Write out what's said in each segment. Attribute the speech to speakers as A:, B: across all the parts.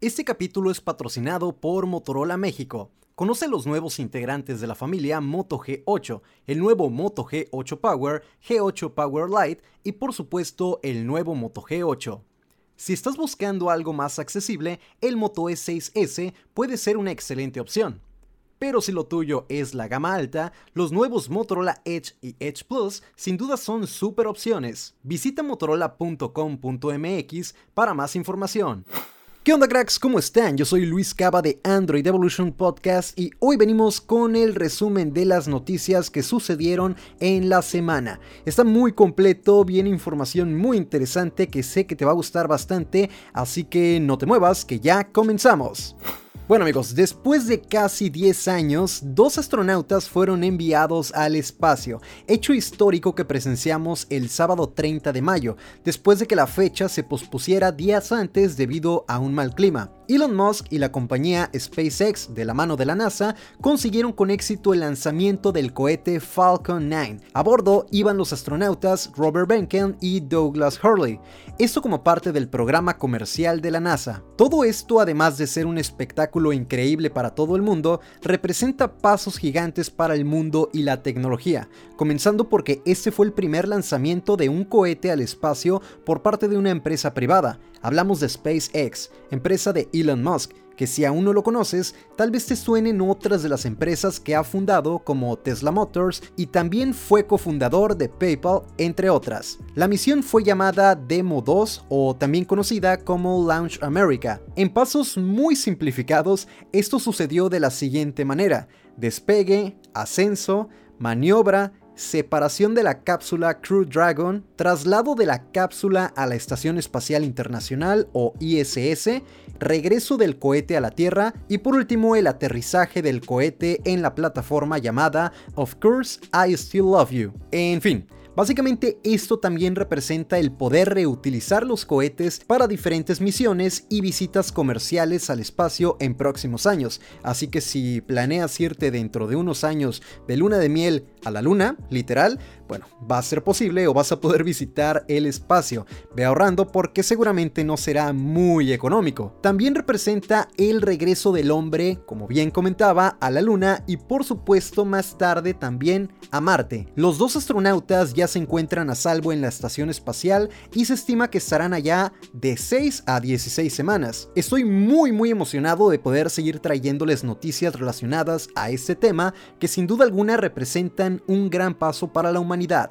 A: Este capítulo es patrocinado por Motorola México. Conoce los nuevos integrantes de la familia Moto G8, el nuevo Moto G8 Power, G8 Power Lite y por supuesto el nuevo Moto G8. Si estás buscando algo más accesible, el Moto E6S puede ser una excelente opción. Pero si lo tuyo es la gama alta, los nuevos Motorola Edge y Edge Plus sin duda son super opciones. Visita motorola.com.mx para más información. ¿Qué onda cracks? ¿Cómo están? Yo soy Luis Cava de Android Evolution Podcast y hoy venimos con el resumen de las noticias que sucedieron en la semana. Está muy completo, viene información muy interesante que sé que te va a gustar bastante, así que no te muevas, que ya comenzamos. Bueno amigos, después de casi 10 años, dos astronautas fueron enviados al espacio, hecho histórico que presenciamos el sábado 30 de mayo, después de que la fecha se pospusiera días antes debido a un mal clima. Elon Musk y la compañía SpaceX de la mano de la NASA consiguieron con éxito el lanzamiento del cohete Falcon 9. A bordo iban los astronautas Robert Behnken y Douglas Hurley, esto como parte del programa comercial de la NASA. Todo esto, además de ser un espectáculo increíble para todo el mundo, representa pasos gigantes para el mundo y la tecnología, comenzando porque este fue el primer lanzamiento de un cohete al espacio por parte de una empresa privada. Hablamos de SpaceX, empresa de Elon Musk, que si aún no lo conoces, tal vez te suenen otras de las empresas que ha fundado como Tesla Motors y también fue cofundador de PayPal, entre otras. La misión fue llamada Demo 2 o también conocida como Launch America. En pasos muy simplificados, esto sucedió de la siguiente manera. Despegue, ascenso, maniobra, separación de la cápsula Crew Dragon, traslado de la cápsula a la Estación Espacial Internacional o ISS, regreso del cohete a la Tierra y por último el aterrizaje del cohete en la plataforma llamada Of Course I Still Love You. En fin, Básicamente esto también representa el poder reutilizar los cohetes para diferentes misiones y visitas comerciales al espacio en próximos años. Así que si planeas irte dentro de unos años de luna de miel a la luna, literal, bueno, va a ser posible o vas a poder visitar el espacio. Ve ahorrando porque seguramente no será muy económico. También representa el regreso del hombre, como bien comentaba, a la luna y por supuesto más tarde también a Marte. Los dos astronautas ya se encuentran a salvo en la estación espacial y se estima que estarán allá de 6 a 16 semanas. Estoy muy muy emocionado de poder seguir trayéndoles noticias relacionadas a este tema que sin duda alguna representan un gran paso para la humanidad.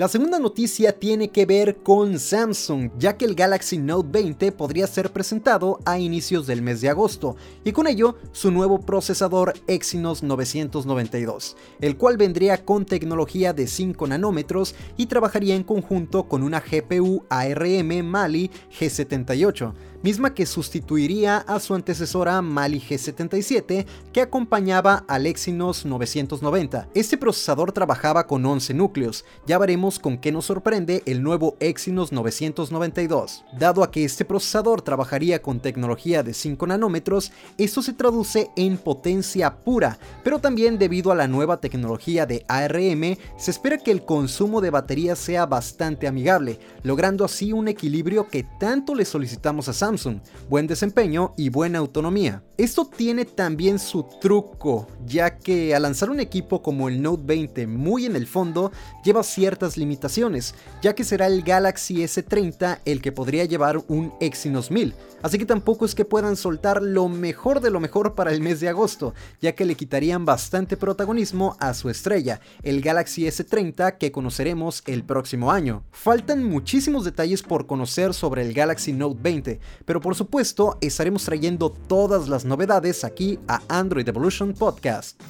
A: La segunda noticia tiene que ver con Samsung, ya que el Galaxy Note 20 podría ser presentado a inicios del mes de agosto, y con ello su nuevo procesador Exynos 992, el cual vendría con tecnología de 5 nanómetros y trabajaría en conjunto con una GPU ARM Mali G78 misma que sustituiría a su antecesora Mali G77 que acompañaba al Exynos 990. Este procesador trabajaba con 11 núcleos, ya veremos con qué nos sorprende el nuevo Exynos 992. Dado a que este procesador trabajaría con tecnología de 5 nanómetros, esto se traduce en potencia pura, pero también debido a la nueva tecnología de ARM, se espera que el consumo de batería sea bastante amigable, logrando así un equilibrio que tanto le solicitamos a Samsung buen desempeño y buena autonomía. Esto tiene también su truco, ya que al lanzar un equipo como el Note 20 muy en el fondo, lleva ciertas limitaciones, ya que será el Galaxy S30 el que podría llevar un Exynos 1000, así que tampoco es que puedan soltar lo mejor de lo mejor para el mes de agosto, ya que le quitarían bastante protagonismo a su estrella, el Galaxy S30 que conoceremos el próximo año. Faltan muchísimos detalles por conocer sobre el Galaxy Note 20, pero por supuesto estaremos trayendo todas las novedades aquí a Android Evolution Podcast.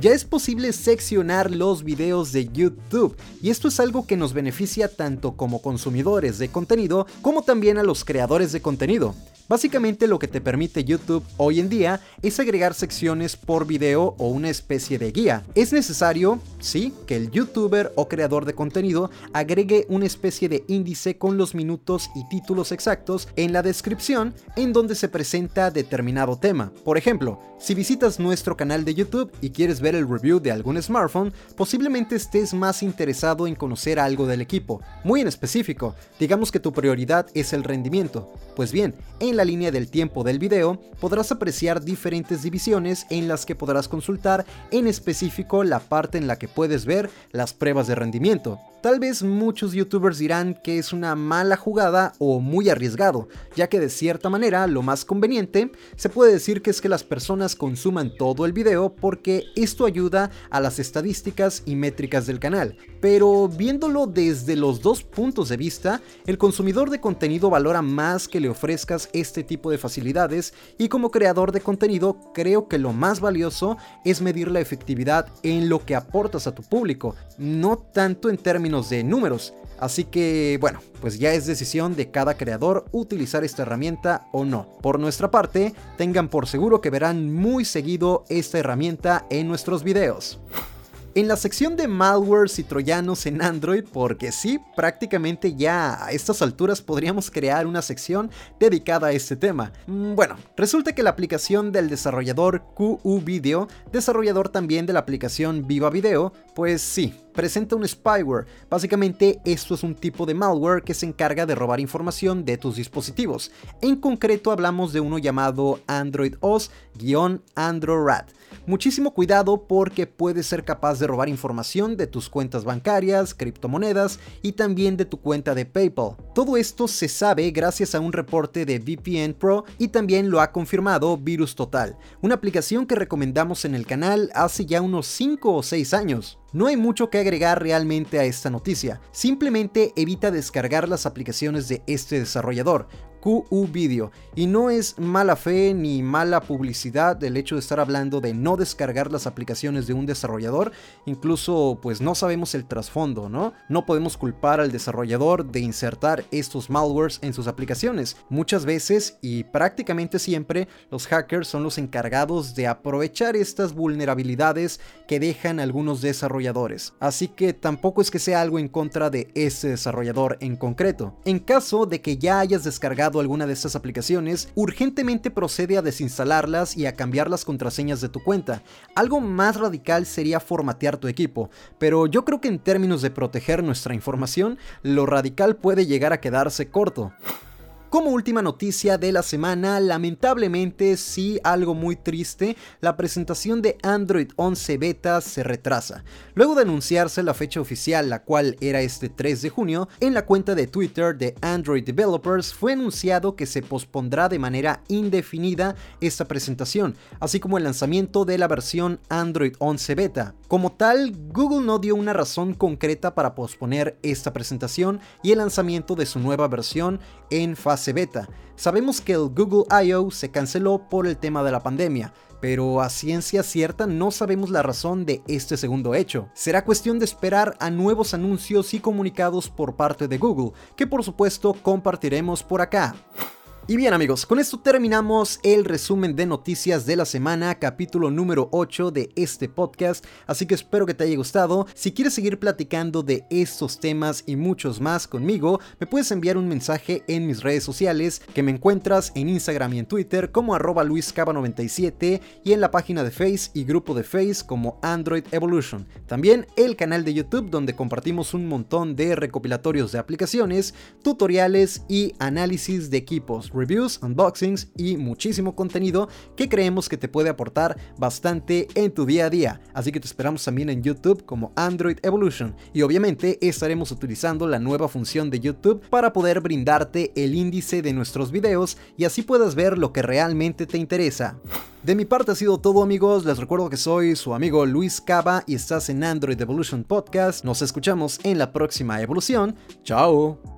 A: Ya es posible seccionar los videos de YouTube y esto es algo que nos beneficia tanto como consumidores de contenido como también a los creadores de contenido. Básicamente lo que te permite YouTube hoy en día es agregar secciones por video o una especie de guía. Es necesario, sí, que el youtuber o creador de contenido agregue una especie de índice con los minutos y títulos exactos en la descripción en donde se presenta determinado tema. Por ejemplo, si visitas nuestro canal de YouTube y quieres ver el review de algún smartphone, posiblemente estés más interesado en conocer algo del equipo, muy en específico, digamos que tu prioridad es el rendimiento. Pues bien, en la línea del tiempo del video podrás apreciar diferentes divisiones en las que podrás consultar en específico la parte en la que puedes ver las pruebas de rendimiento. Tal vez muchos youtubers dirán que es una mala jugada o muy arriesgado, ya que de cierta manera lo más conveniente se puede decir que es que las personas consuman todo el video porque esto ayuda a las estadísticas y métricas del canal. Pero viéndolo desde los dos puntos de vista, el consumidor de contenido valora más que le ofrezcas este tipo de facilidades y como creador de contenido creo que lo más valioso es medir la efectividad en lo que aportas a tu público, no tanto en términos de números. Así que bueno, pues ya es decisión de cada creador utilizar esta herramienta o no. Por nuestra parte, tengan por seguro que verán muy seguido esta herramienta en nuestros videos en la sección de malwares y troyanos en Android, porque sí, prácticamente ya a estas alturas podríamos crear una sección dedicada a este tema. Mm, bueno, resulta que la aplicación del desarrollador QU Video, desarrollador también de la aplicación Viva Video, pues sí, presenta un spyware. Básicamente esto es un tipo de malware que se encarga de robar información de tus dispositivos. En concreto hablamos de uno llamado Android OS-AndroRat. Muchísimo cuidado porque puede ser capaz de robar información de tus cuentas bancarias, criptomonedas y también de tu cuenta de PayPal. Todo esto se sabe gracias a un reporte de VPN Pro y también lo ha confirmado Virus Total, una aplicación que recomendamos en el canal hace ya unos 5 o 6 años. No hay mucho que agregar realmente a esta noticia, simplemente evita descargar las aplicaciones de este desarrollador, QU Video. Y no es mala fe ni mala publicidad el hecho de estar hablando de no descargar las aplicaciones de un desarrollador. Incluso pues no sabemos el trasfondo, ¿no? No podemos culpar al desarrollador de insertar estos malwares en sus aplicaciones. Muchas veces y prácticamente siempre los hackers son los encargados de aprovechar estas vulnerabilidades que dejan algunos desarrolladores. Así que tampoco es que sea algo en contra de ese desarrollador en concreto. En caso de que ya hayas descargado alguna de estas aplicaciones, urgentemente procede a desinstalarlas y a cambiar las contraseñas de tu cuenta. Algo más radical sería formatear tu equipo, pero yo creo que en términos de proteger nuestra información, lo radical puede llegar a quedarse corto. Como última noticia de la semana, lamentablemente sí algo muy triste, la presentación de Android 11 Beta se retrasa. Luego de anunciarse la fecha oficial, la cual era este 3 de junio, en la cuenta de Twitter de Android Developers fue anunciado que se pospondrá de manera indefinida esta presentación, así como el lanzamiento de la versión Android 11 Beta. Como tal, Google no dio una razón concreta para posponer esta presentación y el lanzamiento de su nueva versión en beta. Sabemos que el Google I.O. se canceló por el tema de la pandemia, pero a ciencia cierta no sabemos la razón de este segundo hecho. Será cuestión de esperar a nuevos anuncios y comunicados por parte de Google, que por supuesto compartiremos por acá. Y bien amigos, con esto terminamos el resumen de noticias de la semana, capítulo número 8 de este podcast, así que espero que te haya gustado. Si quieres seguir platicando de estos temas y muchos más conmigo, me puedes enviar un mensaje en mis redes sociales, que me encuentras en Instagram y en Twitter como arroba luiscaba97 y en la página de Face y grupo de Face como Android Evolution. También el canal de YouTube donde compartimos un montón de recopilatorios de aplicaciones, tutoriales y análisis de equipos reviews, unboxings y muchísimo contenido que creemos que te puede aportar bastante en tu día a día. Así que te esperamos también en YouTube como Android Evolution y obviamente estaremos utilizando la nueva función de YouTube para poder brindarte el índice de nuestros videos y así puedas ver lo que realmente te interesa. De mi parte ha sido todo amigos, les recuerdo que soy su amigo Luis Cava y estás en Android Evolution Podcast. Nos escuchamos en la próxima evolución. Chao.